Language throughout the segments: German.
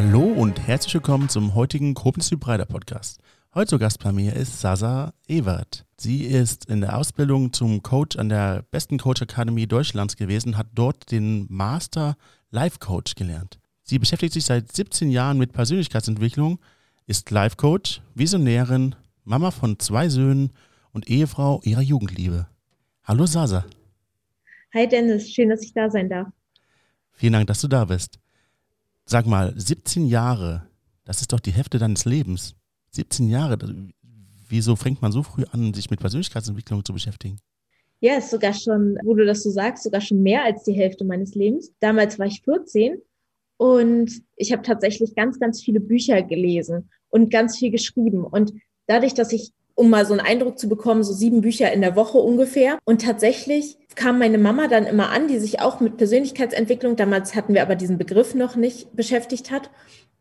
Hallo und herzlich willkommen zum heutigen Koblenz Breiter Podcast. Heute zu Gast bei mir ist Sasa Ewert. Sie ist in der Ausbildung zum Coach an der besten Coach Academy Deutschlands gewesen, hat dort den Master Life Coach gelernt. Sie beschäftigt sich seit 17 Jahren mit Persönlichkeitsentwicklung, ist Life Coach, Visionärin, Mama von zwei Söhnen und Ehefrau ihrer Jugendliebe. Hallo Sasa. Hi Dennis, schön, dass ich da sein darf. Vielen Dank, dass du da bist. Sag mal, 17 Jahre, das ist doch die Hälfte deines Lebens. 17 Jahre, wieso fängt man so früh an, sich mit Persönlichkeitsentwicklung zu beschäftigen? Ja, ist sogar schon, wo du das so sagst, sogar schon mehr als die Hälfte meines Lebens. Damals war ich 14 und ich habe tatsächlich ganz, ganz viele Bücher gelesen und ganz viel geschrieben. Und dadurch, dass ich, um mal so einen Eindruck zu bekommen, so sieben Bücher in der Woche ungefähr. Und tatsächlich kam meine Mama dann immer an, die sich auch mit Persönlichkeitsentwicklung, damals hatten wir aber diesen Begriff noch nicht beschäftigt hat,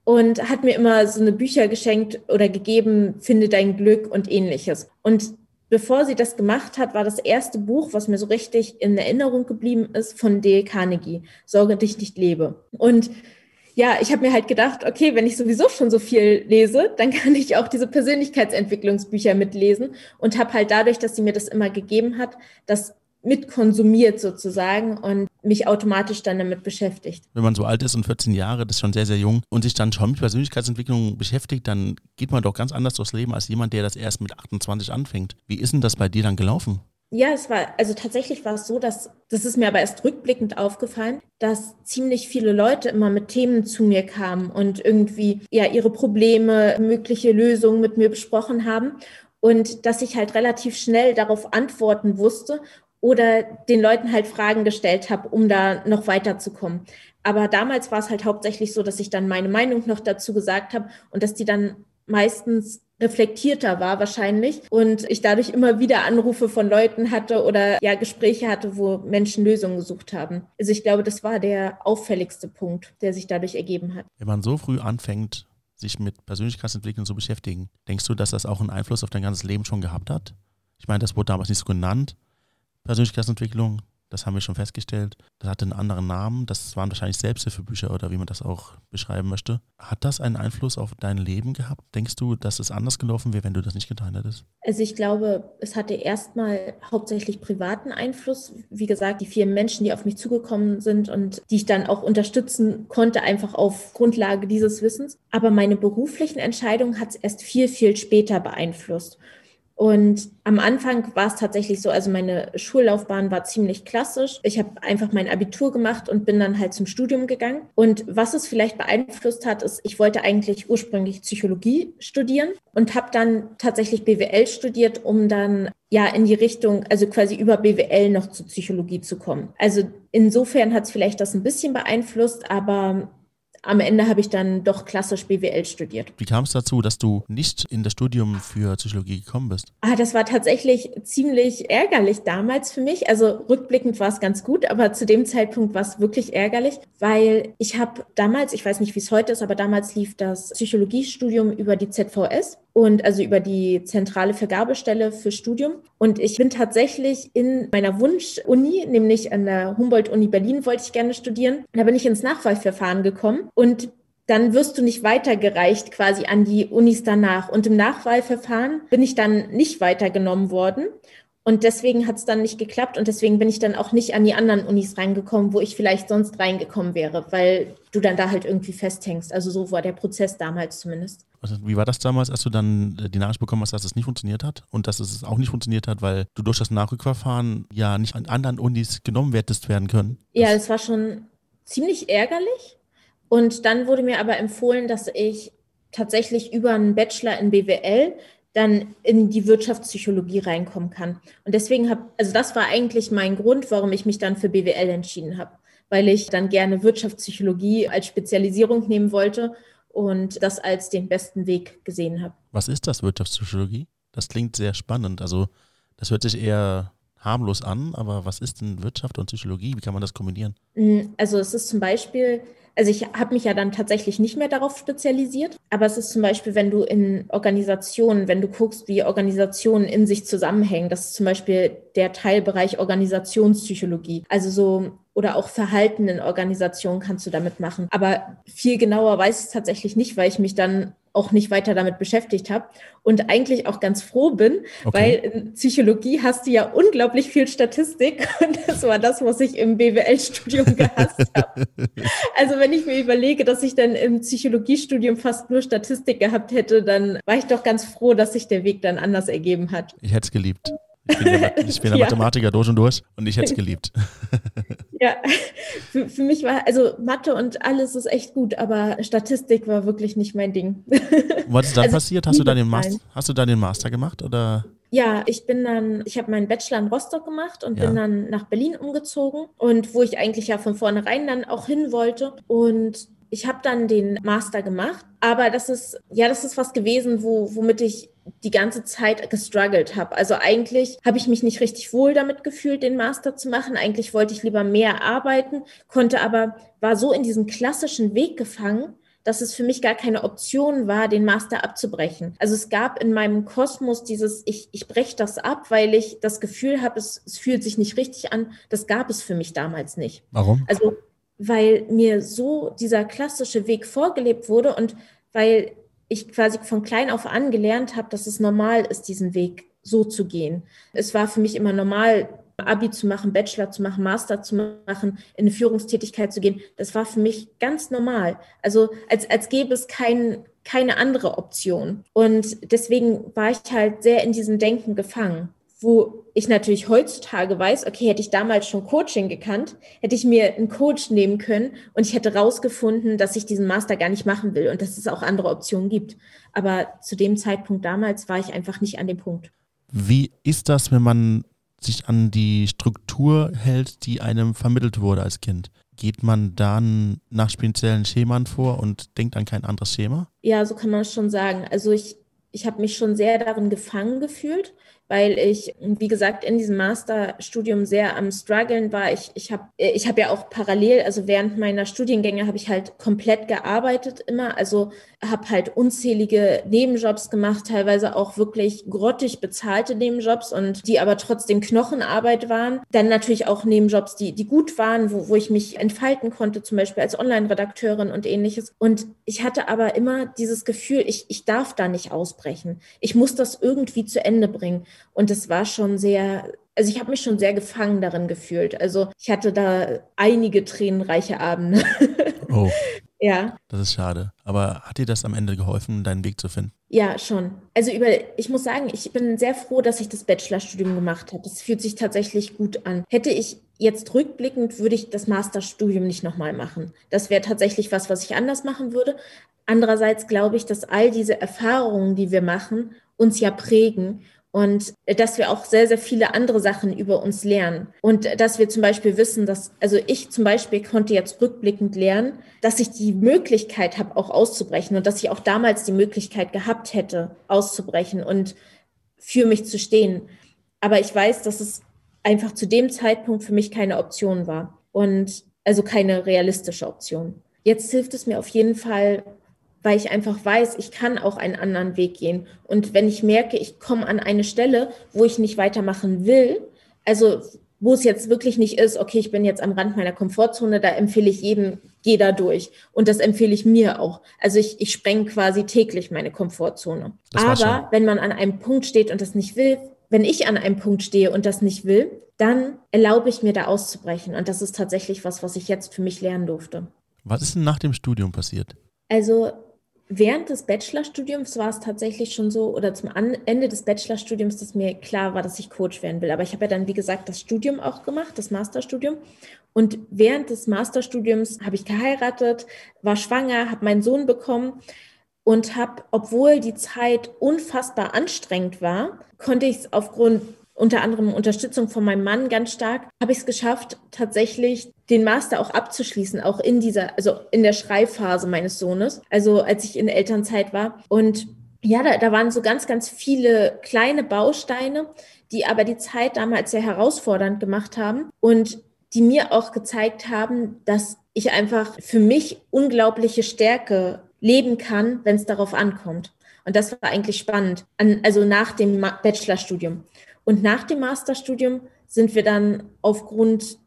und hat mir immer so eine Bücher geschenkt oder gegeben, Finde dein Glück und ähnliches. Und bevor sie das gemacht hat, war das erste Buch, was mir so richtig in Erinnerung geblieben ist, von Dale Carnegie, Sorge dich nicht lebe. Und ja, ich habe mir halt gedacht, okay, wenn ich sowieso schon so viel lese, dann kann ich auch diese Persönlichkeitsentwicklungsbücher mitlesen und habe halt dadurch, dass sie mir das immer gegeben hat, das mitkonsumiert sozusagen und mich automatisch dann damit beschäftigt. Wenn man so alt ist und 14 Jahre, das ist schon sehr, sehr jung und sich dann schon mit Persönlichkeitsentwicklung beschäftigt, dann geht man doch ganz anders durchs Leben als jemand, der das erst mit 28 anfängt. Wie ist denn das bei dir dann gelaufen? Ja, es war, also tatsächlich war es so, dass, das ist mir aber erst rückblickend aufgefallen, dass ziemlich viele Leute immer mit Themen zu mir kamen und irgendwie ja ihre Probleme, mögliche Lösungen mit mir besprochen haben und dass ich halt relativ schnell darauf antworten wusste oder den Leuten halt Fragen gestellt habe, um da noch weiterzukommen. Aber damals war es halt hauptsächlich so, dass ich dann meine Meinung noch dazu gesagt habe und dass die dann meistens reflektierter war wahrscheinlich und ich dadurch immer wieder Anrufe von Leuten hatte oder ja Gespräche hatte, wo Menschen Lösungen gesucht haben. Also ich glaube, das war der auffälligste Punkt, der sich dadurch ergeben hat. Wenn man so früh anfängt, sich mit Persönlichkeitsentwicklung zu beschäftigen, denkst du, dass das auch einen Einfluss auf dein ganzes Leben schon gehabt hat? Ich meine, das wurde damals nicht so genannt, Persönlichkeitsentwicklung, das haben wir schon festgestellt. Das hatte einen anderen Namen. Das waren wahrscheinlich Selbsthilfebücher oder wie man das auch beschreiben möchte. Hat das einen Einfluss auf dein Leben gehabt? Denkst du, dass es anders gelaufen wäre, wenn du das nicht getan hättest? Also ich glaube, es hatte erstmal hauptsächlich privaten Einfluss. Wie gesagt, die vielen Menschen, die auf mich zugekommen sind und die ich dann auch unterstützen konnte, einfach auf Grundlage dieses Wissens. Aber meine beruflichen Entscheidungen hat es erst viel, viel später beeinflusst. Und am Anfang war es tatsächlich so, also meine Schullaufbahn war ziemlich klassisch. Ich habe einfach mein Abitur gemacht und bin dann halt zum Studium gegangen. Und was es vielleicht beeinflusst hat, ist, ich wollte eigentlich ursprünglich Psychologie studieren und habe dann tatsächlich BWL studiert, um dann ja in die Richtung, also quasi über BWL noch zur Psychologie zu kommen. Also insofern hat es vielleicht das ein bisschen beeinflusst, aber am Ende habe ich dann doch klassisch BWL studiert. Wie kam es dazu, dass du nicht in das Studium für Psychologie gekommen bist? Ah, das war tatsächlich ziemlich ärgerlich damals für mich. Also rückblickend war es ganz gut, aber zu dem Zeitpunkt war es wirklich ärgerlich, weil ich habe damals, ich weiß nicht, wie es heute ist, aber damals lief das Psychologiestudium über die ZVS und also über die zentrale Vergabestelle für Studium. Und ich bin tatsächlich in meiner Wunsch-Uni, nämlich an der Humboldt-Uni Berlin, wollte ich gerne studieren. Da bin ich ins Nachwahlverfahren gekommen und dann wirst du nicht weitergereicht quasi an die Unis danach. Und im Nachwahlverfahren bin ich dann nicht weitergenommen worden. Und deswegen hat es dann nicht geklappt und deswegen bin ich dann auch nicht an die anderen Unis reingekommen, wo ich vielleicht sonst reingekommen wäre, weil du dann da halt irgendwie festhängst. Also so war der Prozess damals zumindest. Wie war das damals, als du dann äh, die Nachricht bekommen hast, dass es nicht funktioniert hat und dass es auch nicht funktioniert hat, weil du durch das Nachrückverfahren ja nicht an anderen Unis genommen hättest werden können? Ja, es war schon ziemlich ärgerlich. Und dann wurde mir aber empfohlen, dass ich tatsächlich über einen Bachelor in BWL dann in die Wirtschaftspsychologie reinkommen kann. Und deswegen habe, also das war eigentlich mein Grund, warum ich mich dann für BWL entschieden habe, weil ich dann gerne Wirtschaftspsychologie als Spezialisierung nehmen wollte und das als den besten Weg gesehen habe. Was ist das Wirtschaftspsychologie? Das klingt sehr spannend. Also das hört sich eher harmlos an, aber was ist denn Wirtschaft und Psychologie? Wie kann man das kombinieren? Mm, also es ist zum Beispiel also ich habe mich ja dann tatsächlich nicht mehr darauf spezialisiert, aber es ist zum Beispiel, wenn du in Organisationen, wenn du guckst, wie Organisationen in sich zusammenhängen, das ist zum Beispiel der Teilbereich Organisationspsychologie. Also so oder auch Verhalten in Organisationen kannst du damit machen. Aber viel genauer weiß ich es tatsächlich nicht, weil ich mich dann auch nicht weiter damit beschäftigt habe und eigentlich auch ganz froh bin, okay. weil in Psychologie hast du ja unglaublich viel Statistik und das war das, was ich im BWL-Studium gehasst habe. Also wenn ich mir überlege, dass ich dann im Psychologiestudium fast nur Statistik gehabt hätte, dann war ich doch ganz froh, dass sich der Weg dann anders ergeben hat. Ich hätte es geliebt. Ich bin der, ich bin der ja. Mathematiker durch und durch und ich hätte es geliebt. Ja, für, für, mich war, also Mathe und alles ist echt gut, aber Statistik war wirklich nicht mein Ding. Was ist dann also, passiert? Hast du, dann den Master, hast du dann den Master gemacht oder? Ja, ich bin dann, ich habe meinen Bachelor in Rostock gemacht und ja. bin dann nach Berlin umgezogen und wo ich eigentlich ja von vornherein dann auch hin wollte. Und ich habe dann den Master gemacht, aber das ist, ja, das ist was gewesen, wo, womit ich die ganze Zeit gestruggelt habe. Also eigentlich habe ich mich nicht richtig wohl damit gefühlt, den Master zu machen. Eigentlich wollte ich lieber mehr arbeiten, konnte aber, war so in diesem klassischen Weg gefangen, dass es für mich gar keine Option war, den Master abzubrechen. Also es gab in meinem Kosmos dieses, ich, ich breche das ab, weil ich das Gefühl habe, es, es fühlt sich nicht richtig an. Das gab es für mich damals nicht. Warum? Also weil mir so dieser klassische Weg vorgelebt wurde und weil ich quasi von klein auf an gelernt habe, dass es normal ist, diesen Weg so zu gehen. Es war für mich immer normal, Abi zu machen, Bachelor zu machen, Master zu machen, in eine Führungstätigkeit zu gehen. Das war für mich ganz normal. Also als, als gäbe es kein, keine andere Option. Und deswegen war ich halt sehr in diesem Denken gefangen wo ich natürlich heutzutage weiß, okay, hätte ich damals schon Coaching gekannt, hätte ich mir einen Coach nehmen können und ich hätte rausgefunden, dass ich diesen Master gar nicht machen will und dass es auch andere Optionen gibt. Aber zu dem Zeitpunkt damals war ich einfach nicht an dem Punkt. Wie ist das, wenn man sich an die Struktur hält, die einem vermittelt wurde als Kind? Geht man dann nach speziellen Schemen vor und denkt an kein anderes Schema? Ja, so kann man es schon sagen. Also ich, ich habe mich schon sehr darin gefangen gefühlt weil ich, wie gesagt, in diesem Masterstudium sehr am struggeln war. Ich, ich habe ich hab ja auch parallel, also während meiner Studiengänge habe ich halt komplett gearbeitet immer. Also habe halt unzählige Nebenjobs gemacht, teilweise auch wirklich grottig bezahlte Nebenjobs und die aber trotzdem Knochenarbeit waren. Dann natürlich auch Nebenjobs, die, die gut waren, wo, wo ich mich entfalten konnte, zum Beispiel als Online-Redakteurin und ähnliches. Und ich hatte aber immer dieses Gefühl, ich, ich darf da nicht ausbrechen. Ich muss das irgendwie zu Ende bringen. Und es war schon sehr, also ich habe mich schon sehr gefangen darin gefühlt. Also ich hatte da einige tränenreiche Abende. Oh. Ja. Das ist schade. Aber hat dir das am Ende geholfen, deinen Weg zu finden? Ja, schon. Also über, ich muss sagen, ich bin sehr froh, dass ich das Bachelorstudium gemacht habe. Das fühlt sich tatsächlich gut an. Hätte ich jetzt rückblickend, würde ich das Masterstudium nicht nochmal machen. Das wäre tatsächlich was, was ich anders machen würde. Andererseits glaube ich, dass all diese Erfahrungen, die wir machen, uns ja prägen und dass wir auch sehr, sehr viele andere Sachen über uns lernen. Und dass wir zum Beispiel wissen, dass, also ich zum Beispiel konnte jetzt rückblickend lernen, dass ich die Möglichkeit habe, auch auszubrechen und dass ich auch damals die Möglichkeit gehabt hätte, auszubrechen und für mich zu stehen. Aber ich weiß, dass es einfach zu dem Zeitpunkt für mich keine Option war und also keine realistische Option. Jetzt hilft es mir auf jeden Fall, weil ich einfach weiß, ich kann auch einen anderen Weg gehen. Und wenn ich merke, ich komme an eine Stelle, wo ich nicht weitermachen will, also wo es jetzt wirklich nicht ist, okay, ich bin jetzt am Rand meiner Komfortzone, da empfehle ich jedem, geh da durch. Und das empfehle ich mir auch. Also ich, ich spreng quasi täglich meine Komfortzone. Aber wenn man an einem Punkt steht und das nicht will, wenn ich an einem Punkt stehe und das nicht will, dann erlaube ich mir da auszubrechen. Und das ist tatsächlich was, was ich jetzt für mich lernen durfte. Was ist denn nach dem Studium passiert? Also Während des Bachelorstudiums war es tatsächlich schon so, oder zum Ende des Bachelorstudiums, dass mir klar war, dass ich Coach werden will. Aber ich habe ja dann, wie gesagt, das Studium auch gemacht, das Masterstudium. Und während des Masterstudiums habe ich geheiratet, war schwanger, habe meinen Sohn bekommen und habe, obwohl die Zeit unfassbar anstrengend war, konnte ich es aufgrund unter anderem Unterstützung von meinem Mann ganz stark, habe ich es geschafft, tatsächlich den Master auch abzuschließen, auch in dieser, also in der Schreibphase meines Sohnes, also als ich in Elternzeit war. Und ja, da, da waren so ganz, ganz viele kleine Bausteine, die aber die Zeit damals sehr herausfordernd gemacht haben und die mir auch gezeigt haben, dass ich einfach für mich unglaubliche Stärke leben kann, wenn es darauf ankommt. Und das war eigentlich spannend, An, also nach dem Bachelorstudium. Und nach dem Masterstudium sind wir dann aufgrund,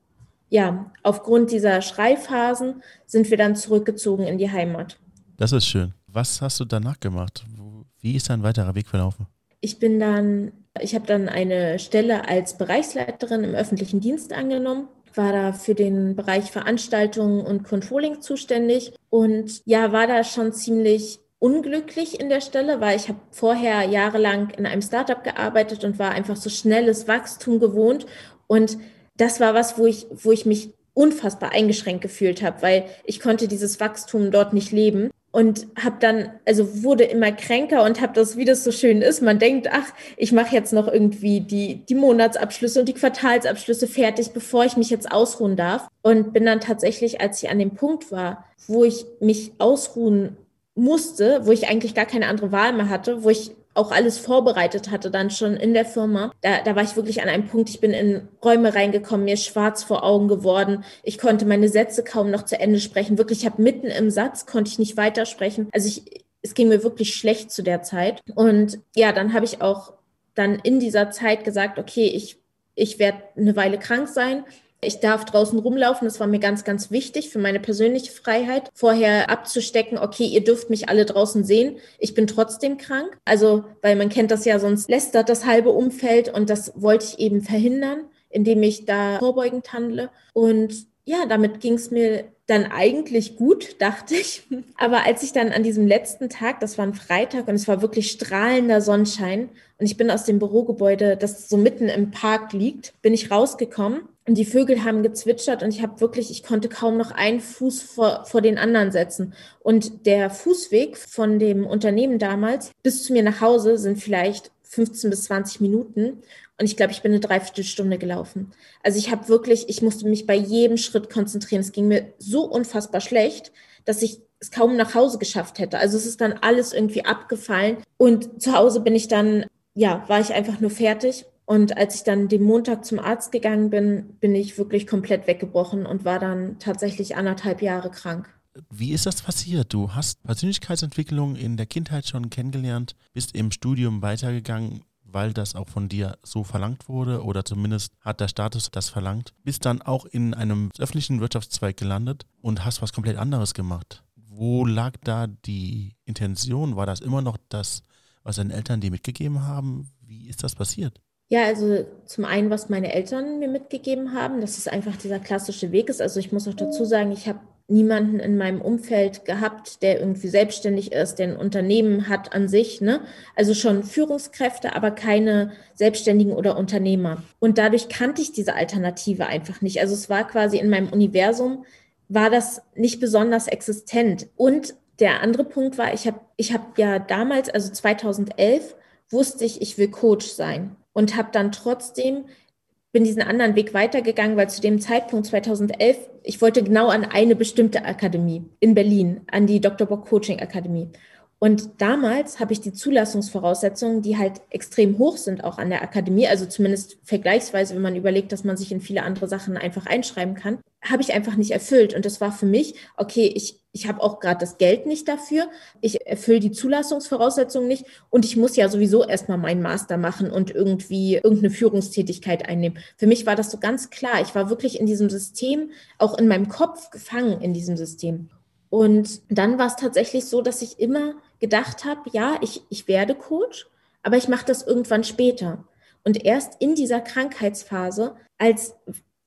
ja, aufgrund dieser Schreiphasen sind wir dann zurückgezogen in die Heimat. Das ist schön. Was hast du danach gemacht? Wie ist dein weiterer Weg verlaufen? Ich bin dann, ich habe dann eine Stelle als Bereichsleiterin im öffentlichen Dienst angenommen war da für den Bereich Veranstaltungen und Controlling zuständig und ja, war da schon ziemlich unglücklich in der Stelle, weil ich habe vorher jahrelang in einem Startup gearbeitet und war einfach so schnelles Wachstum gewohnt und das war was, wo ich, wo ich mich unfassbar eingeschränkt gefühlt habe, weil ich konnte dieses Wachstum dort nicht leben und habe dann, also wurde immer kränker und habe das, wie das so schön ist. Man denkt, ach, ich mache jetzt noch irgendwie die, die Monatsabschlüsse und die Quartalsabschlüsse fertig, bevor ich mich jetzt ausruhen darf. Und bin dann tatsächlich, als ich an dem Punkt war, wo ich mich ausruhen musste, wo ich eigentlich gar keine andere Wahl mehr hatte, wo ich auch alles vorbereitet hatte, dann schon in der Firma. Da, da war ich wirklich an einem Punkt, ich bin in Räume reingekommen, mir schwarz vor Augen geworden. Ich konnte meine Sätze kaum noch zu Ende sprechen. Wirklich, ich habe mitten im Satz, konnte ich nicht weitersprechen. Also ich, es ging mir wirklich schlecht zu der Zeit. Und ja, dann habe ich auch dann in dieser Zeit gesagt, okay, ich, ich werde eine Weile krank sein. Ich darf draußen rumlaufen, das war mir ganz, ganz wichtig für meine persönliche Freiheit. Vorher abzustecken, okay, ihr dürft mich alle draußen sehen, ich bin trotzdem krank. Also, weil man kennt das ja, sonst lästert das halbe Umfeld und das wollte ich eben verhindern, indem ich da vorbeugend handle. Und ja, damit ging es mir dann eigentlich gut, dachte ich. Aber als ich dann an diesem letzten Tag, das war ein Freitag und es war wirklich strahlender Sonnenschein und ich bin aus dem Bürogebäude, das so mitten im Park liegt, bin ich rausgekommen und die Vögel haben gezwitschert und ich habe wirklich, ich konnte kaum noch einen Fuß vor, vor den anderen setzen. Und der Fußweg von dem Unternehmen damals bis zu mir nach Hause sind vielleicht 15 bis 20 Minuten. Und ich glaube, ich bin eine Dreiviertelstunde gelaufen. Also ich habe wirklich, ich musste mich bei jedem Schritt konzentrieren. Es ging mir so unfassbar schlecht, dass ich es kaum nach Hause geschafft hätte. Also es ist dann alles irgendwie abgefallen. Und zu Hause bin ich dann, ja, war ich einfach nur fertig und als ich dann den Montag zum Arzt gegangen bin, bin ich wirklich komplett weggebrochen und war dann tatsächlich anderthalb Jahre krank. Wie ist das passiert? Du hast Persönlichkeitsentwicklung in der Kindheit schon kennengelernt, bist im Studium weitergegangen, weil das auch von dir so verlangt wurde oder zumindest hat der Status das verlangt, bist dann auch in einem öffentlichen Wirtschaftszweig gelandet und hast was komplett anderes gemacht. Wo lag da die Intention? War das immer noch das, was deine Eltern dir mitgegeben haben? Wie ist das passiert? Ja, also zum einen, was meine Eltern mir mitgegeben haben, dass es einfach dieser klassische Weg ist. Also ich muss auch dazu sagen, ich habe niemanden in meinem Umfeld gehabt, der irgendwie selbstständig ist, der ein Unternehmen hat an sich. Ne? Also schon Führungskräfte, aber keine Selbstständigen oder Unternehmer. Und dadurch kannte ich diese Alternative einfach nicht. Also es war quasi in meinem Universum, war das nicht besonders existent. Und der andere Punkt war, ich habe ich hab ja damals, also 2011, wusste ich, ich will Coach sein und habe dann trotzdem bin diesen anderen Weg weitergegangen, weil zu dem Zeitpunkt 2011, ich wollte genau an eine bestimmte Akademie in Berlin, an die Dr. Bock Coaching Akademie. Und damals habe ich die Zulassungsvoraussetzungen, die halt extrem hoch sind, auch an der Akademie, also zumindest vergleichsweise, wenn man überlegt, dass man sich in viele andere Sachen einfach einschreiben kann, habe ich einfach nicht erfüllt. Und das war für mich, okay, ich, ich habe auch gerade das Geld nicht dafür, ich erfülle die Zulassungsvoraussetzungen nicht und ich muss ja sowieso erstmal meinen Master machen und irgendwie irgendeine Führungstätigkeit einnehmen. Für mich war das so ganz klar. Ich war wirklich in diesem System, auch in meinem Kopf gefangen in diesem System. Und dann war es tatsächlich so, dass ich immer gedacht habe, ja, ich, ich werde Coach, aber ich mache das irgendwann später. Und erst in dieser Krankheitsphase, als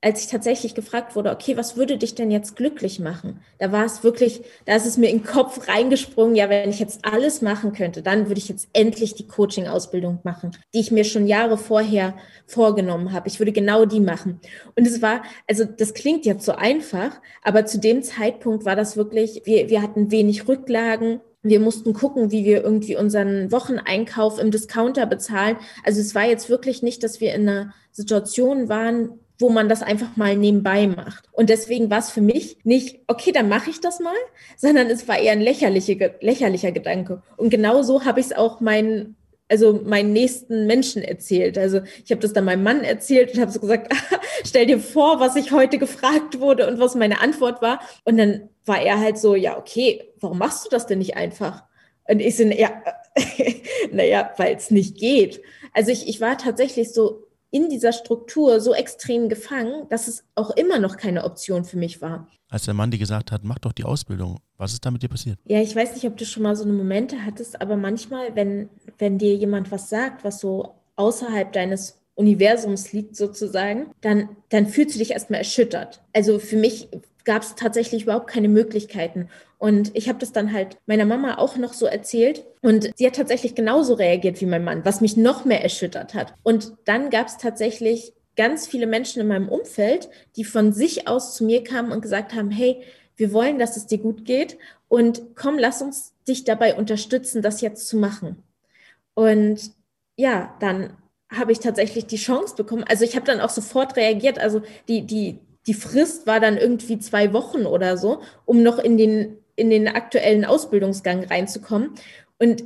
als ich tatsächlich gefragt wurde, okay, was würde dich denn jetzt glücklich machen? Da war es wirklich, da ist es mir in den Kopf reingesprungen, ja, wenn ich jetzt alles machen könnte, dann würde ich jetzt endlich die Coaching-Ausbildung machen, die ich mir schon Jahre vorher vorgenommen habe. Ich würde genau die machen. Und es war, also das klingt jetzt so einfach, aber zu dem Zeitpunkt war das wirklich, wir, wir hatten wenig Rücklagen, wir mussten gucken, wie wir irgendwie unseren Wocheneinkauf im Discounter bezahlen. Also es war jetzt wirklich nicht, dass wir in einer Situation waren, wo man das einfach mal nebenbei macht. Und deswegen war es für mich nicht, okay, dann mache ich das mal, sondern es war eher ein lächerliche, lächerlicher Gedanke. Und genau so habe ich es auch meinen also meinen nächsten Menschen erzählt. Also ich habe das dann meinem Mann erzählt und habe so gesagt, stell dir vor, was ich heute gefragt wurde und was meine Antwort war. Und dann war er halt so, ja, okay, warum machst du das denn nicht einfach? Und ich so, ja, naja, weil es nicht geht. Also ich, ich war tatsächlich so in dieser Struktur so extrem gefangen, dass es auch immer noch keine Option für mich war. Als der Mann dir gesagt hat, mach doch die Ausbildung, was ist da mit dir passiert? Ja, ich weiß nicht, ob du schon mal so eine Momente hattest, aber manchmal, wenn, wenn dir jemand was sagt, was so außerhalb deines Universums liegt sozusagen, dann, dann fühlst du dich erstmal erschüttert. Also für mich gab es tatsächlich überhaupt keine Möglichkeiten. Und ich habe das dann halt meiner Mama auch noch so erzählt. Und sie hat tatsächlich genauso reagiert wie mein Mann, was mich noch mehr erschüttert hat. Und dann gab es tatsächlich ganz viele Menschen in meinem Umfeld, die von sich aus zu mir kamen und gesagt haben, hey, wir wollen, dass es dir gut geht und komm, lass uns dich dabei unterstützen, das jetzt zu machen. Und ja, dann habe ich tatsächlich die Chance bekommen. Also ich habe dann auch sofort reagiert. Also die, die, die Frist war dann irgendwie zwei Wochen oder so, um noch in den, in den aktuellen Ausbildungsgang reinzukommen. Und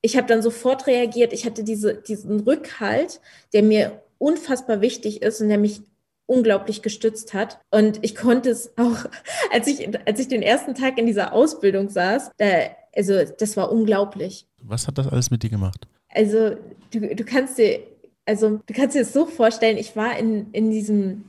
ich habe dann sofort reagiert. Ich hatte diese, diesen Rückhalt, der mir unfassbar wichtig ist und der mich unglaublich gestützt hat. Und ich konnte es auch, als ich, als ich den ersten Tag in dieser Ausbildung saß, da, also das war unglaublich. Was hat das alles mit dir gemacht? Also du, du kannst dir, also du kannst dir das so vorstellen, ich war in, in diesem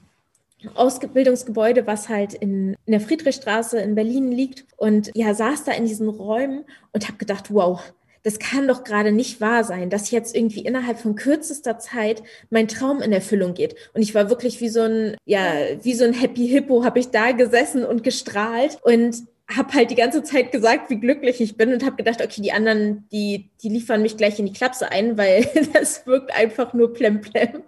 Ausbildungsgebäude, was halt in, in der Friedrichstraße in Berlin liegt. Und ja, saß da in diesen Räumen und habe gedacht, wow, das kann doch gerade nicht wahr sein, dass jetzt irgendwie innerhalb von kürzester Zeit mein Traum in Erfüllung geht. Und ich war wirklich wie so ein, ja, wie so ein Happy Hippo, habe ich da gesessen und gestrahlt und habe halt die ganze Zeit gesagt, wie glücklich ich bin und habe gedacht, okay, die anderen, die, die liefern mich gleich in die Klapse ein, weil das wirkt einfach nur plemplem.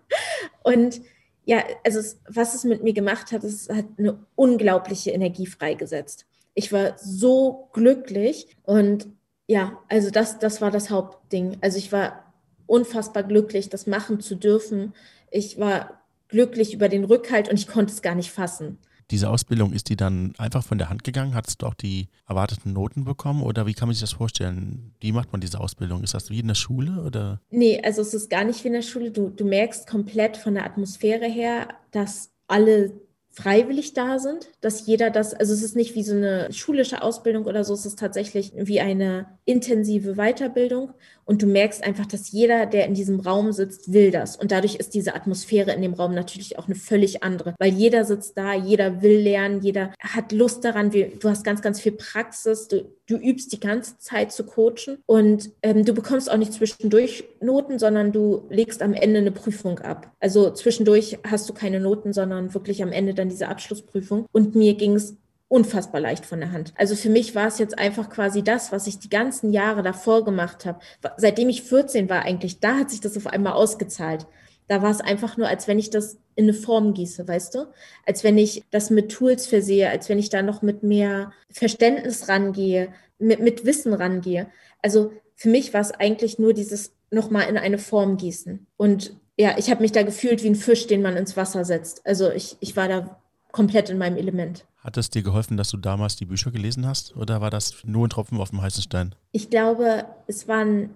Und ja, also es, was es mit mir gemacht hat, es hat eine unglaubliche Energie freigesetzt. Ich war so glücklich und ja, also das, das war das Hauptding. Also ich war unfassbar glücklich, das machen zu dürfen. Ich war glücklich über den Rückhalt und ich konnte es gar nicht fassen. Diese Ausbildung, ist die dann einfach von der Hand gegangen? Hattest du auch die erwarteten Noten bekommen oder wie kann man sich das vorstellen? Wie macht man diese Ausbildung? Ist das wie in der Schule oder? Nee, also es ist gar nicht wie in der Schule. Du, du merkst komplett von der Atmosphäre her, dass alle freiwillig da sind, dass jeder das, also es ist nicht wie so eine schulische Ausbildung oder so, es ist tatsächlich wie eine intensive Weiterbildung. Und du merkst einfach, dass jeder, der in diesem Raum sitzt, will das. Und dadurch ist diese Atmosphäre in dem Raum natürlich auch eine völlig andere, weil jeder sitzt da, jeder will lernen, jeder hat Lust daran, du hast ganz, ganz viel Praxis, du, du übst die ganze Zeit zu coachen. Und ähm, du bekommst auch nicht zwischendurch Noten, sondern du legst am Ende eine Prüfung ab. Also zwischendurch hast du keine Noten, sondern wirklich am Ende dann diese Abschlussprüfung. Und mir ging es unfassbar leicht von der Hand. Also für mich war es jetzt einfach quasi das, was ich die ganzen Jahre davor gemacht habe. Seitdem ich 14 war eigentlich, da hat sich das auf einmal ausgezahlt. Da war es einfach nur, als wenn ich das in eine Form gieße, weißt du? Als wenn ich das mit Tools versehe, als wenn ich da noch mit mehr Verständnis rangehe, mit, mit Wissen rangehe. Also für mich war es eigentlich nur dieses nochmal in eine Form gießen. Und ja, ich habe mich da gefühlt wie ein Fisch, den man ins Wasser setzt. Also ich, ich war da komplett in meinem Element. Hat es dir geholfen, dass du damals die Bücher gelesen hast oder war das nur ein Tropfen auf dem heißen Stein? Ich glaube, es waren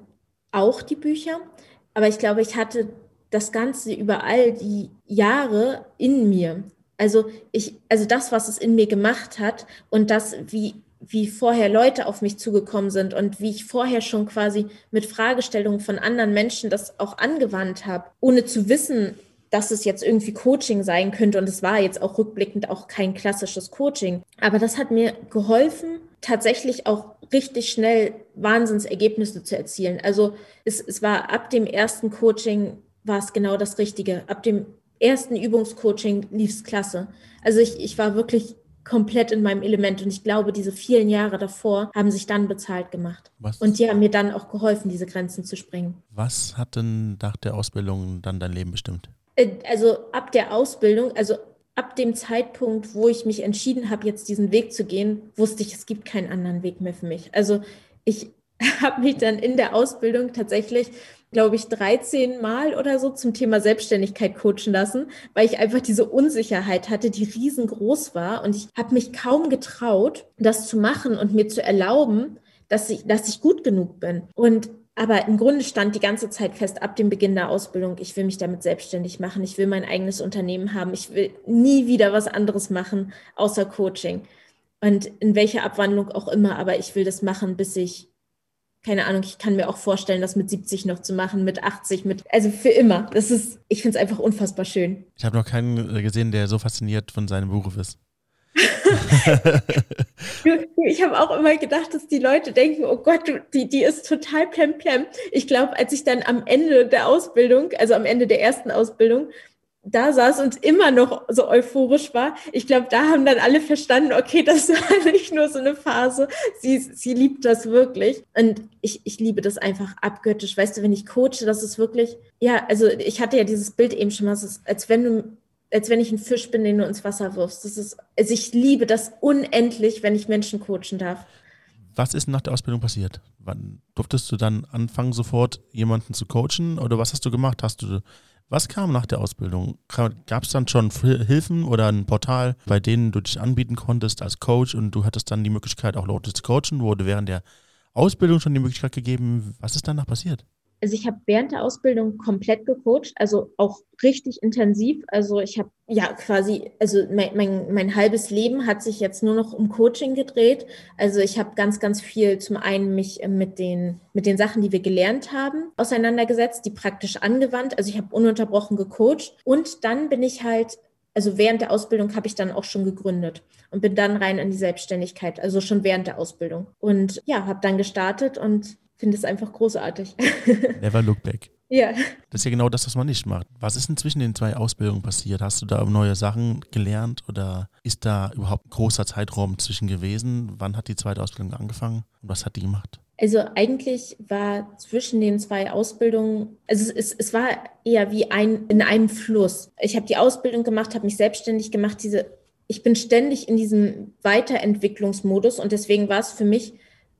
auch die Bücher, aber ich glaube, ich hatte das Ganze über all die Jahre in mir. Also ich, also das, was es in mir gemacht hat und das, wie, wie vorher Leute auf mich zugekommen sind und wie ich vorher schon quasi mit Fragestellungen von anderen Menschen das auch angewandt habe, ohne zu wissen, dass es jetzt irgendwie Coaching sein könnte. Und es war jetzt auch rückblickend auch kein klassisches Coaching. Aber das hat mir geholfen, tatsächlich auch richtig schnell Wahnsinnsergebnisse zu erzielen. Also es, es war ab dem ersten Coaching war es genau das Richtige. Ab dem ersten Übungscoaching lief es klasse. Also ich, ich war wirklich komplett in meinem Element und ich glaube, diese vielen Jahre davor haben sich dann bezahlt gemacht. Was? Und die haben mir dann auch geholfen, diese Grenzen zu sprengen. Was hat denn nach der Ausbildung dann dein Leben bestimmt? Äh, also ab der Ausbildung, also ab dem Zeitpunkt, wo ich mich entschieden habe, jetzt diesen Weg zu gehen, wusste ich, es gibt keinen anderen Weg mehr für mich. Also ich, habe mich dann in der Ausbildung tatsächlich glaube ich, 13 Mal oder so zum Thema Selbstständigkeit coachen lassen, weil ich einfach diese Unsicherheit hatte, die riesengroß war. Und ich habe mich kaum getraut, das zu machen und mir zu erlauben, dass ich, dass ich gut genug bin. Und aber im Grunde stand die ganze Zeit fest ab dem Beginn der Ausbildung, ich will mich damit selbstständig machen, ich will mein eigenes Unternehmen haben, ich will nie wieder was anderes machen außer Coaching. Und in welcher Abwandlung auch immer, aber ich will das machen, bis ich keine Ahnung, ich kann mir auch vorstellen, das mit 70 noch zu machen, mit 80, mit, also für immer. Das ist, ich finde es einfach unfassbar schön. Ich habe noch keinen gesehen, der so fasziniert von seinem Beruf ist. ich habe auch immer gedacht, dass die Leute denken, oh Gott, die, die ist total plemplem. Ich glaube, als ich dann am Ende der Ausbildung, also am Ende der ersten Ausbildung, da saß und immer noch so euphorisch war. Ich glaube, da haben dann alle verstanden, okay, das war nicht nur so eine Phase. Sie, sie liebt das wirklich. Und ich, ich liebe das einfach abgöttisch. Weißt du, wenn ich coache, das ist wirklich, ja, also ich hatte ja dieses Bild eben schon mal, ist, als wenn du, als wenn ich ein Fisch bin, den du ins Wasser wirfst. Das ist, also ich liebe das unendlich, wenn ich Menschen coachen darf. Was ist nach der Ausbildung passiert? Wann durftest du dann anfangen, sofort jemanden zu coachen? Oder was hast du gemacht? Hast du was kam nach der Ausbildung? Gab es dann schon Hilfen oder ein Portal, bei denen du dich anbieten konntest als Coach und du hattest dann die Möglichkeit, auch Leute zu coachen? Wurde während der Ausbildung schon die Möglichkeit gegeben? Was ist danach passiert? Also ich habe während der Ausbildung komplett gecoacht, also auch richtig intensiv. Also ich habe ja quasi, also mein, mein, mein halbes Leben hat sich jetzt nur noch um Coaching gedreht. Also ich habe ganz, ganz viel zum einen mich mit den, mit den Sachen, die wir gelernt haben, auseinandergesetzt, die praktisch angewandt. Also ich habe ununterbrochen gecoacht und dann bin ich halt also während der Ausbildung habe ich dann auch schon gegründet und bin dann rein in die Selbstständigkeit, also schon während der Ausbildung. Und ja, habe dann gestartet und finde es einfach großartig. Never look back. Ja. Das ist ja genau das, was man nicht macht. Was ist denn zwischen den zwei Ausbildungen passiert? Hast du da neue Sachen gelernt oder ist da überhaupt ein großer Zeitraum zwischen gewesen? Wann hat die zweite Ausbildung angefangen und was hat die gemacht? Also eigentlich war zwischen den zwei Ausbildungen, also es, es war eher wie ein in einem Fluss. Ich habe die Ausbildung gemacht, habe mich selbstständig gemacht. Diese, ich bin ständig in diesem Weiterentwicklungsmodus und deswegen war es für mich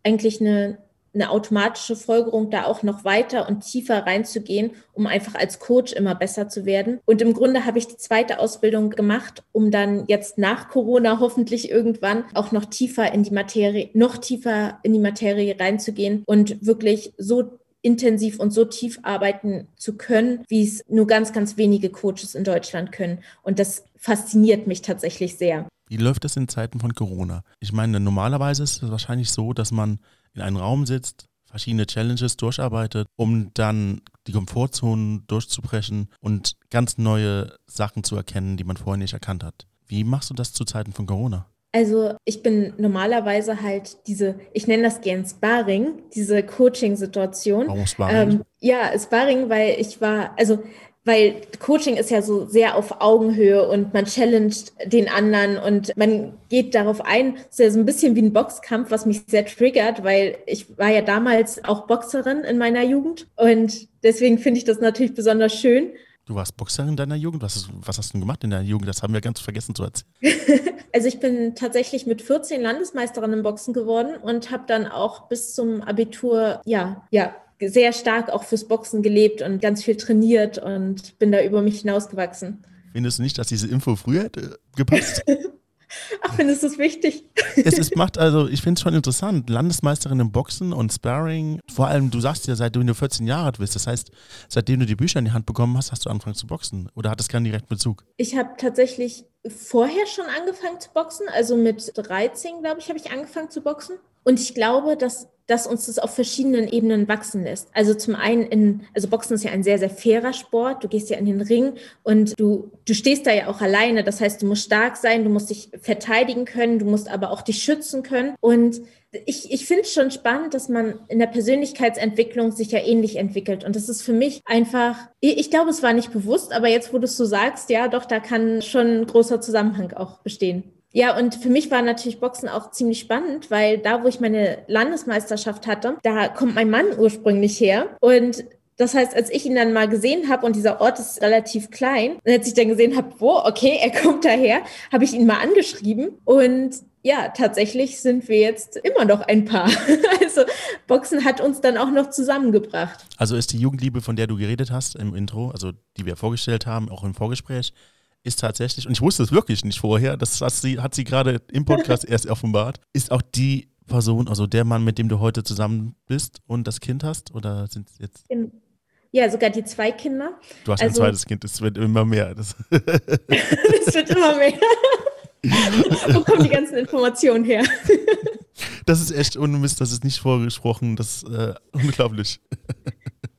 eigentlich eine eine automatische Folgerung, da auch noch weiter und tiefer reinzugehen, um einfach als Coach immer besser zu werden. Und im Grunde habe ich die zweite Ausbildung gemacht, um dann jetzt nach Corona hoffentlich irgendwann auch noch tiefer in die Materie, noch tiefer in die Materie reinzugehen und wirklich so intensiv und so tief arbeiten zu können, wie es nur ganz, ganz wenige Coaches in Deutschland können. Und das fasziniert mich tatsächlich sehr. Wie läuft das in Zeiten von Corona? Ich meine, normalerweise ist es wahrscheinlich so, dass man in einem Raum sitzt, verschiedene Challenges durcharbeitet, um dann die Komfortzonen durchzubrechen und ganz neue Sachen zu erkennen, die man vorher nicht erkannt hat. Wie machst du das zu Zeiten von Corona? Also ich bin normalerweise halt diese, ich nenne das gern Sparring, diese Coaching-Situation. Warum Sparring? Ähm, ja, Sparring, weil ich war, also weil Coaching ist ja so sehr auf Augenhöhe und man challenged den anderen und man geht darauf ein. Es ist ja so ein bisschen wie ein Boxkampf, was mich sehr triggert, weil ich war ja damals auch Boxerin in meiner Jugend und deswegen finde ich das natürlich besonders schön. Du warst Boxerin in deiner Jugend? Was, ist, was hast du denn gemacht in deiner Jugend? Das haben wir ganz vergessen zu erzählen. also ich bin tatsächlich mit 14 Landesmeisterin im Boxen geworden und habe dann auch bis zum Abitur, ja, ja, sehr stark auch fürs Boxen gelebt und ganz viel trainiert und bin da über mich hinausgewachsen. Findest du nicht, dass diese Info früher hätte gepasst? Ach, findest du es wichtig? es ist, macht, also ich finde es schon interessant. Landesmeisterin im Boxen und Sparring. Vor allem, du sagst ja, seitdem du 14 Jahre alt bist. Das heißt, seitdem du die Bücher in die Hand bekommen hast, hast du angefangen zu boxen. Oder hat es keinen direkten Bezug? Ich habe tatsächlich vorher schon angefangen zu boxen. Also mit 13, glaube ich, habe ich angefangen zu boxen. Und ich glaube, dass dass uns das auf verschiedenen Ebenen wachsen lässt. Also zum einen in, also Boxen ist ja ein sehr, sehr fairer Sport. Du gehst ja in den Ring und du, du stehst da ja auch alleine. Das heißt, du musst stark sein, du musst dich verteidigen können, du musst aber auch dich schützen können. Und ich, ich finde es schon spannend, dass man in der Persönlichkeitsentwicklung sich ja ähnlich entwickelt. Und das ist für mich einfach, ich, ich glaube, es war nicht bewusst, aber jetzt, wo du es so sagst, ja, doch, da kann schon ein großer Zusammenhang auch bestehen. Ja, und für mich war natürlich Boxen auch ziemlich spannend, weil da, wo ich meine Landesmeisterschaft hatte, da kommt mein Mann ursprünglich her. Und das heißt, als ich ihn dann mal gesehen habe und dieser Ort ist relativ klein, und als ich dann gesehen habe, wo, okay, er kommt daher, habe ich ihn mal angeschrieben und ja, tatsächlich sind wir jetzt immer noch ein Paar. Also Boxen hat uns dann auch noch zusammengebracht. Also ist die Jugendliebe, von der du geredet hast im Intro, also die wir vorgestellt haben, auch im Vorgespräch, ist tatsächlich, und ich wusste es wirklich nicht vorher, das hat sie, hat sie gerade im Podcast erst offenbart, ist auch die Person, also der Mann, mit dem du heute zusammen bist und das Kind hast? Oder sind es jetzt? Ja, sogar die zwei Kinder. Du hast also, ein zweites Kind, es wird immer mehr. Es wird immer mehr. Wo kommen die ganzen Informationen her? das ist echt unmist, das ist nicht vorgesprochen, das ist äh, unglaublich.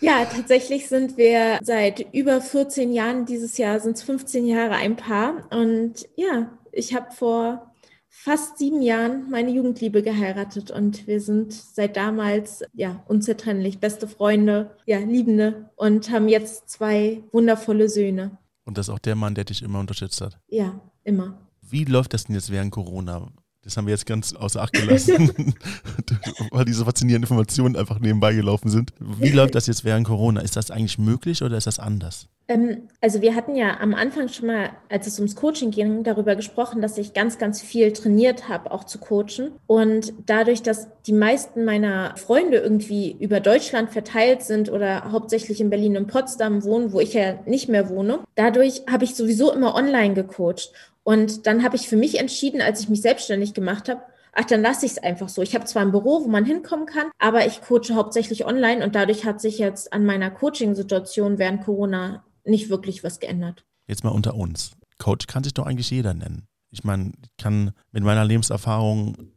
Ja, tatsächlich sind wir seit über 14 Jahren, dieses Jahr sind es 15 Jahre ein Paar. Und ja, ich habe vor fast sieben Jahren meine Jugendliebe geheiratet und wir sind seit damals ja unzertrennlich, beste Freunde, ja, Liebende und haben jetzt zwei wundervolle Söhne. Und das ist auch der Mann, der dich immer unterstützt hat? Ja, immer. Wie läuft das denn jetzt während Corona? Das haben wir jetzt ganz außer Acht gelassen, weil diese faszinierenden Informationen einfach nebenbei gelaufen sind. Wie läuft das jetzt während Corona? Ist das eigentlich möglich oder ist das anders? Ähm, also wir hatten ja am Anfang schon mal, als es ums Coaching ging, darüber gesprochen, dass ich ganz, ganz viel trainiert habe, auch zu coachen. Und dadurch, dass die meisten meiner Freunde irgendwie über Deutschland verteilt sind oder hauptsächlich in Berlin und Potsdam wohnen, wo ich ja nicht mehr wohne, dadurch habe ich sowieso immer online gecoacht. Und dann habe ich für mich entschieden, als ich mich selbstständig gemacht habe, ach, dann lasse ich es einfach so. Ich habe zwar ein Büro, wo man hinkommen kann, aber ich coache hauptsächlich online und dadurch hat sich jetzt an meiner Coaching-Situation während Corona nicht wirklich was geändert. Jetzt mal unter uns. Coach kann sich doch eigentlich jeder nennen. Ich meine, ich kann mit meiner Lebenserfahrung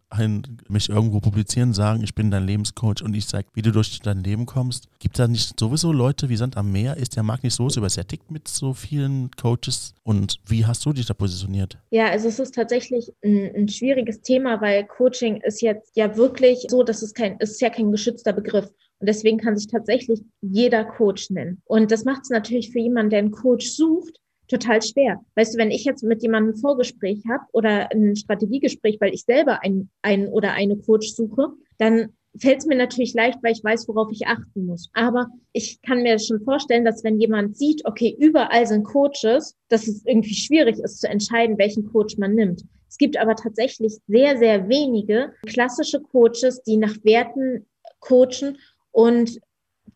mich irgendwo publizieren, sagen, ich bin dein Lebenscoach und ich sage, wie du durch dein Leben kommst. Gibt da nicht sowieso Leute wie Sand am Meer? Ist der Markt nicht so übersättigt mit so vielen Coaches? Und wie hast du dich da positioniert? Ja, also es ist tatsächlich ein, ein schwieriges Thema, weil Coaching ist jetzt ja wirklich so, dass es kein, ist ja kein geschützter Begriff. Und deswegen kann sich tatsächlich jeder Coach nennen. Und das macht es natürlich für jemanden, der einen Coach sucht, total schwer. Weißt du, wenn ich jetzt mit jemandem ein Vorgespräch habe oder ein Strategiegespräch, weil ich selber einen, oder eine Coach suche, dann fällt es mir natürlich leicht, weil ich weiß, worauf ich achten muss. Aber ich kann mir schon vorstellen, dass wenn jemand sieht, okay, überall sind Coaches, dass es irgendwie schwierig ist zu entscheiden, welchen Coach man nimmt. Es gibt aber tatsächlich sehr, sehr wenige klassische Coaches, die nach Werten coachen und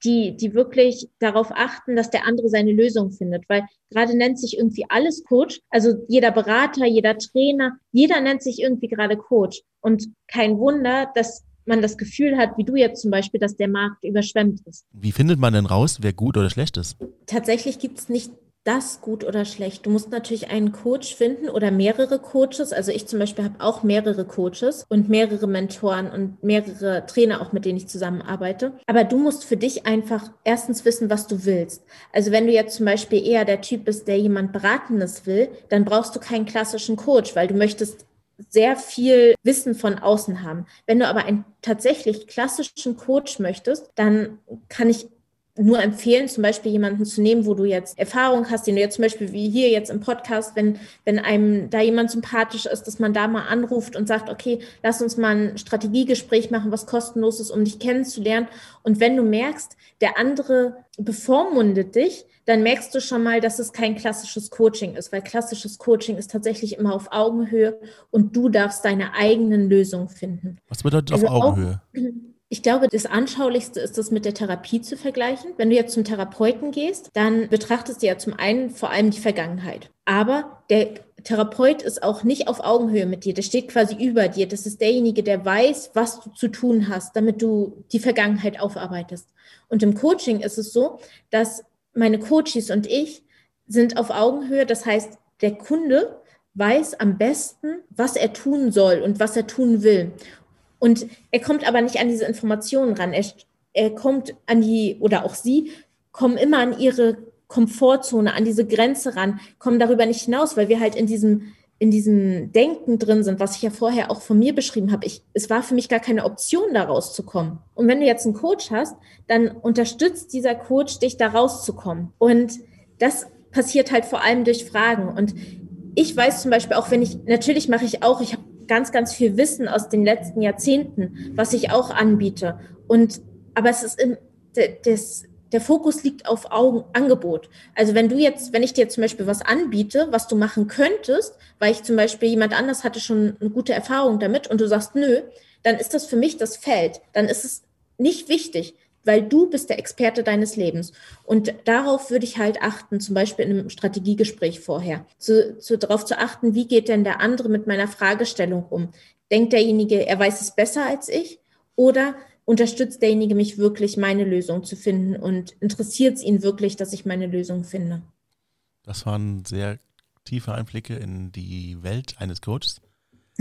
die, die wirklich darauf achten, dass der andere seine Lösung findet. Weil gerade nennt sich irgendwie alles Coach. Also jeder Berater, jeder Trainer, jeder nennt sich irgendwie gerade Coach. Und kein Wunder, dass man das Gefühl hat, wie du jetzt zum Beispiel, dass der Markt überschwemmt ist. Wie findet man denn raus, wer gut oder schlecht ist? Tatsächlich gibt es nicht das gut oder schlecht? Du musst natürlich einen Coach finden oder mehrere Coaches. Also ich zum Beispiel habe auch mehrere Coaches und mehrere Mentoren und mehrere Trainer auch, mit denen ich zusammenarbeite. Aber du musst für dich einfach erstens wissen, was du willst. Also wenn du jetzt zum Beispiel eher der Typ bist, der jemand Beratendes will, dann brauchst du keinen klassischen Coach, weil du möchtest sehr viel Wissen von außen haben. Wenn du aber einen tatsächlich klassischen Coach möchtest, dann kann ich nur empfehlen, zum Beispiel jemanden zu nehmen, wo du jetzt Erfahrung hast, den du jetzt zum Beispiel wie hier jetzt im Podcast, wenn, wenn einem da jemand sympathisch ist, dass man da mal anruft und sagt, okay, lass uns mal ein Strategiegespräch machen, was kostenlos ist, um dich kennenzulernen. Und wenn du merkst, der andere bevormundet dich, dann merkst du schon mal, dass es kein klassisches Coaching ist, weil klassisches Coaching ist tatsächlich immer auf Augenhöhe und du darfst deine eigenen Lösungen finden. Was bedeutet also auf Augenhöhe? Auch, Ich glaube, das Anschaulichste ist das mit der Therapie zu vergleichen. Wenn du jetzt zum Therapeuten gehst, dann betrachtest du ja zum einen vor allem die Vergangenheit. Aber der Therapeut ist auch nicht auf Augenhöhe mit dir. Der steht quasi über dir. Das ist derjenige, der weiß, was du zu tun hast, damit du die Vergangenheit aufarbeitest. Und im Coaching ist es so, dass meine Coaches und ich sind auf Augenhöhe. Das heißt, der Kunde weiß am besten, was er tun soll und was er tun will. Und er kommt aber nicht an diese Informationen ran. Er, er kommt an die, oder auch sie, kommen immer an ihre Komfortzone, an diese Grenze ran, kommen darüber nicht hinaus, weil wir halt in diesem, in diesem Denken drin sind, was ich ja vorher auch von mir beschrieben habe. Ich, es war für mich gar keine Option, da rauszukommen. Und wenn du jetzt einen Coach hast, dann unterstützt dieser Coach dich, da rauszukommen. Und das passiert halt vor allem durch Fragen. Und ich weiß zum Beispiel auch, wenn ich, natürlich mache ich auch, ich habe ganz, ganz viel Wissen aus den letzten Jahrzehnten, was ich auch anbiete. Und aber es ist im, das, der Fokus liegt auf Augen Angebot. Also wenn du jetzt, wenn ich dir zum Beispiel was anbiete, was du machen könntest, weil ich zum Beispiel jemand anders hatte schon eine gute Erfahrung damit und du sagst nö, dann ist das für mich das Feld. Dann ist es nicht wichtig, weil du bist der Experte deines Lebens. Und darauf würde ich halt achten, zum Beispiel in einem Strategiegespräch vorher, zu, zu, darauf zu achten, wie geht denn der andere mit meiner Fragestellung um? Denkt derjenige, er weiß es besser als ich? Oder unterstützt derjenige mich wirklich, meine Lösung zu finden und interessiert es ihn wirklich, dass ich meine Lösung finde? Das waren sehr tiefe Einblicke in die Welt eines Coaches.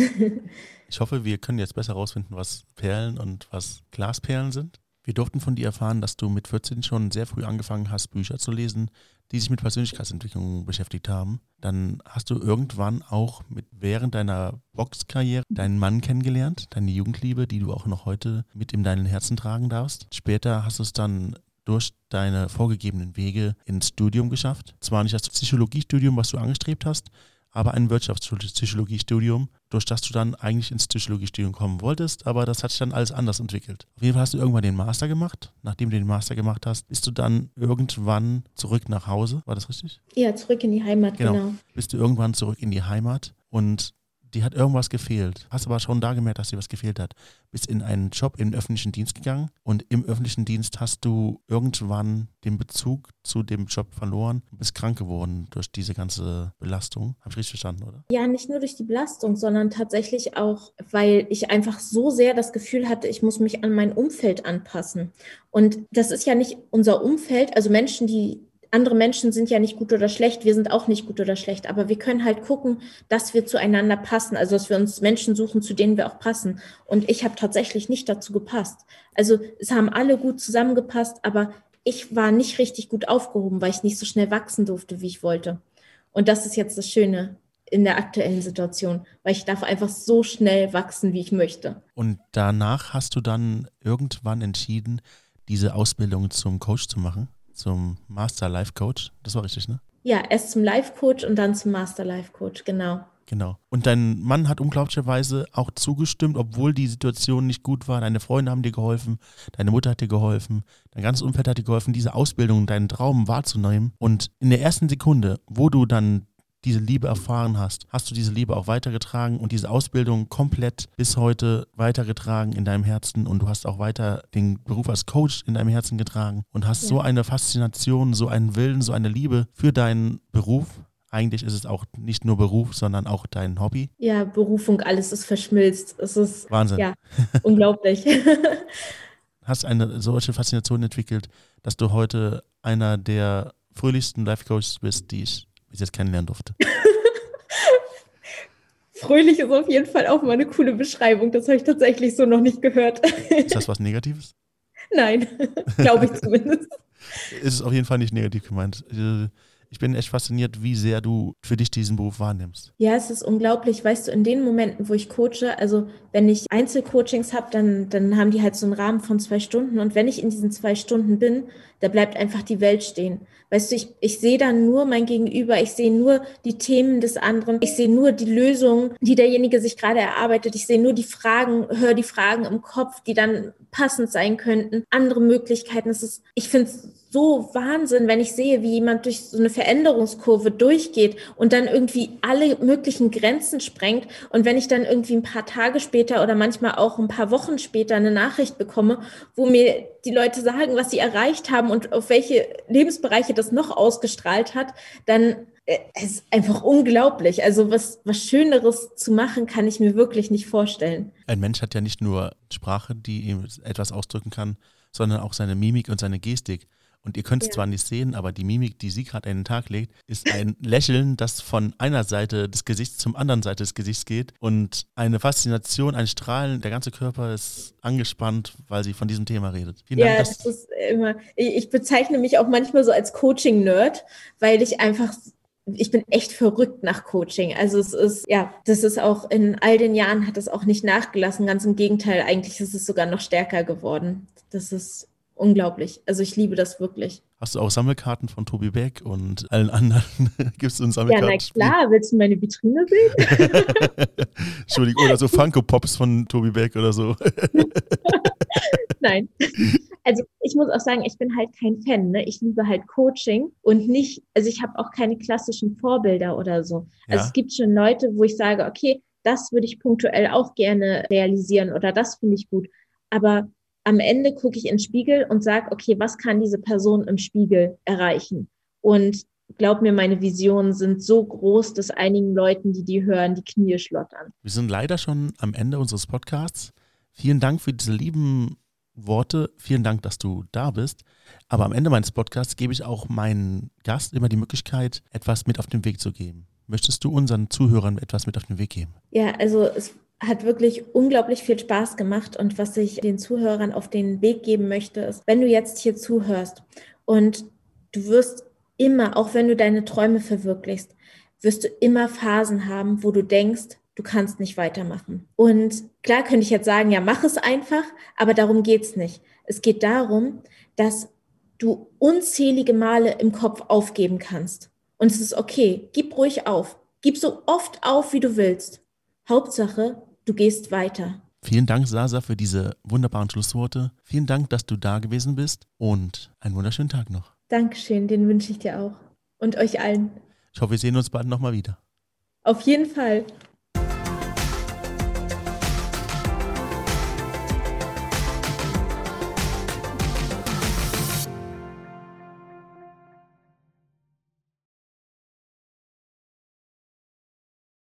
ich hoffe, wir können jetzt besser herausfinden, was Perlen und was Glasperlen sind. Wir durften von dir erfahren, dass du mit 14 schon sehr früh angefangen hast, Bücher zu lesen, die sich mit Persönlichkeitsentwicklung beschäftigt haben. Dann hast du irgendwann auch mit während deiner Boxkarriere deinen Mann kennengelernt, deine Jugendliebe, die du auch noch heute mit in deinen Herzen tragen darfst. Später hast du es dann durch deine vorgegebenen Wege ins Studium geschafft. Zwar nicht das Psychologiestudium, was du angestrebt hast, aber ein Wirtschaftspsychologiestudium, durch das du dann eigentlich ins Psychologiestudium kommen wolltest, aber das hat sich dann alles anders entwickelt. Auf jeden Fall hast du irgendwann den Master gemacht. Nachdem du den Master gemacht hast, bist du dann irgendwann zurück nach Hause. War das richtig? Ja, zurück in die Heimat, genau. genau. Bist du irgendwann zurück in die Heimat und die hat irgendwas gefehlt. Hast aber schon da gemerkt, dass dir was gefehlt hat. Bist in einen Job im öffentlichen Dienst gegangen und im öffentlichen Dienst hast du irgendwann den Bezug zu dem Job verloren und bist krank geworden durch diese ganze Belastung. Habe ich richtig verstanden, oder? Ja, nicht nur durch die Belastung, sondern tatsächlich auch, weil ich einfach so sehr das Gefühl hatte, ich muss mich an mein Umfeld anpassen. Und das ist ja nicht unser Umfeld, also Menschen, die andere Menschen sind ja nicht gut oder schlecht, wir sind auch nicht gut oder schlecht, aber wir können halt gucken, dass wir zueinander passen, also dass wir uns Menschen suchen, zu denen wir auch passen. Und ich habe tatsächlich nicht dazu gepasst. Also es haben alle gut zusammengepasst, aber ich war nicht richtig gut aufgehoben, weil ich nicht so schnell wachsen durfte, wie ich wollte. Und das ist jetzt das Schöne in der aktuellen Situation, weil ich darf einfach so schnell wachsen, wie ich möchte. Und danach hast du dann irgendwann entschieden, diese Ausbildung zum Coach zu machen? Zum Master Life Coach. Das war richtig, ne? Ja, erst zum Life Coach und dann zum Master Life Coach, genau. Genau. Und dein Mann hat unglaublicherweise auch zugestimmt, obwohl die Situation nicht gut war. Deine Freunde haben dir geholfen, deine Mutter hat dir geholfen, dein ganzes Umfeld hat dir geholfen, diese Ausbildung, deinen Traum wahrzunehmen. Und in der ersten Sekunde, wo du dann diese Liebe erfahren hast, hast du diese Liebe auch weitergetragen und diese Ausbildung komplett bis heute weitergetragen in deinem Herzen und du hast auch weiter den Beruf als Coach in deinem Herzen getragen und hast ja. so eine Faszination, so einen Willen, so eine Liebe für deinen Beruf. Eigentlich ist es auch nicht nur Beruf, sondern auch dein Hobby. Ja, Berufung, alles ist verschmilzt. Es ist Wahnsinn. Ja, unglaublich. hast eine solche Faszination entwickelt, dass du heute einer der fröhlichsten Life Coaches bist, die ich bis jetzt kennenlernen durfte. Fröhlich ist auf jeden Fall auch mal eine coole Beschreibung. Das habe ich tatsächlich so noch nicht gehört. Ist das was Negatives? Nein, glaube ich zumindest. ist es auf jeden Fall nicht negativ gemeint. Ich bin echt fasziniert, wie sehr du für dich diesen Beruf wahrnimmst. Ja, es ist unglaublich. Weißt du, in den Momenten, wo ich coache, also wenn ich Einzelcoachings habe, dann, dann haben die halt so einen Rahmen von zwei Stunden. Und wenn ich in diesen zwei Stunden bin, da bleibt einfach die Welt stehen. Weißt du, ich, ich sehe dann nur mein Gegenüber, ich sehe nur die Themen des anderen, ich sehe nur die Lösungen, die derjenige sich gerade erarbeitet, ich sehe nur die Fragen, höre die Fragen im Kopf, die dann passend sein könnten, andere Möglichkeiten. Es ist, ich finde es so Wahnsinn, wenn ich sehe, wie jemand durch so eine Veränderungskurve durchgeht und dann irgendwie alle möglichen Grenzen sprengt. Und wenn ich dann irgendwie ein paar Tage später oder manchmal auch ein paar Wochen später eine Nachricht bekomme, wo mir die Leute sagen, was sie erreicht haben und auf welche Lebensbereiche das noch ausgestrahlt hat, dann äh, es ist einfach unglaublich. Also was, was Schöneres zu machen, kann ich mir wirklich nicht vorstellen. Ein Mensch hat ja nicht nur Sprache, die ihm etwas ausdrücken kann, sondern auch seine Mimik und seine Gestik. Und ihr könnt es ja. zwar nicht sehen, aber die Mimik, die sie gerade an den Tag legt, ist ein Lächeln, das von einer Seite des Gesichts zum anderen Seite des Gesichts geht. Und eine Faszination, ein Strahlen, der ganze Körper ist angespannt, weil sie von diesem Thema redet. Vielen ja, Dank, das ist immer. Ich bezeichne mich auch manchmal so als Coaching-Nerd, weil ich einfach ich bin echt verrückt nach Coaching. Also es ist, ja, das ist auch in all den Jahren hat es auch nicht nachgelassen. Ganz im Gegenteil, eigentlich ist es sogar noch stärker geworden. Das ist unglaublich. Also ich liebe das wirklich. Hast du auch Sammelkarten von Tobi Beck und allen anderen? Gibst du uns Sammelkarten? Ja, na klar. Willst du meine Vitrine sehen? Entschuldigung, oder so Funko Pops von Tobi Beck oder so. Nein. Also ich muss auch sagen, ich bin halt kein Fan. Ne? Ich liebe halt Coaching und nicht, also ich habe auch keine klassischen Vorbilder oder so. Also ja. es gibt schon Leute, wo ich sage, okay, das würde ich punktuell auch gerne realisieren oder das finde ich gut. Aber am Ende gucke ich in den Spiegel und sage, okay, was kann diese Person im Spiegel erreichen? Und glaub mir, meine Visionen sind so groß, dass einigen Leuten, die die hören, die Knie schlottern. Wir sind leider schon am Ende unseres Podcasts. Vielen Dank für diese lieben Worte. Vielen Dank, dass du da bist. Aber am Ende meines Podcasts gebe ich auch meinen Gast immer die Möglichkeit, etwas mit auf den Weg zu geben. Möchtest du unseren Zuhörern etwas mit auf den Weg geben? Ja, also es hat wirklich unglaublich viel Spaß gemacht. Und was ich den Zuhörern auf den Weg geben möchte, ist, wenn du jetzt hier zuhörst und du wirst immer, auch wenn du deine Träume verwirklichst, wirst du immer Phasen haben, wo du denkst, du kannst nicht weitermachen. Und klar könnte ich jetzt sagen, ja, mach es einfach, aber darum geht es nicht. Es geht darum, dass du unzählige Male im Kopf aufgeben kannst. Und es ist okay, gib ruhig auf. Gib so oft auf, wie du willst. Hauptsache, du gehst weiter. Vielen Dank, Sasa, für diese wunderbaren Schlussworte. Vielen Dank, dass du da gewesen bist und einen wunderschönen Tag noch. Dankeschön, den wünsche ich dir auch. Und euch allen. Ich hoffe, wir sehen uns bald nochmal wieder. Auf jeden Fall.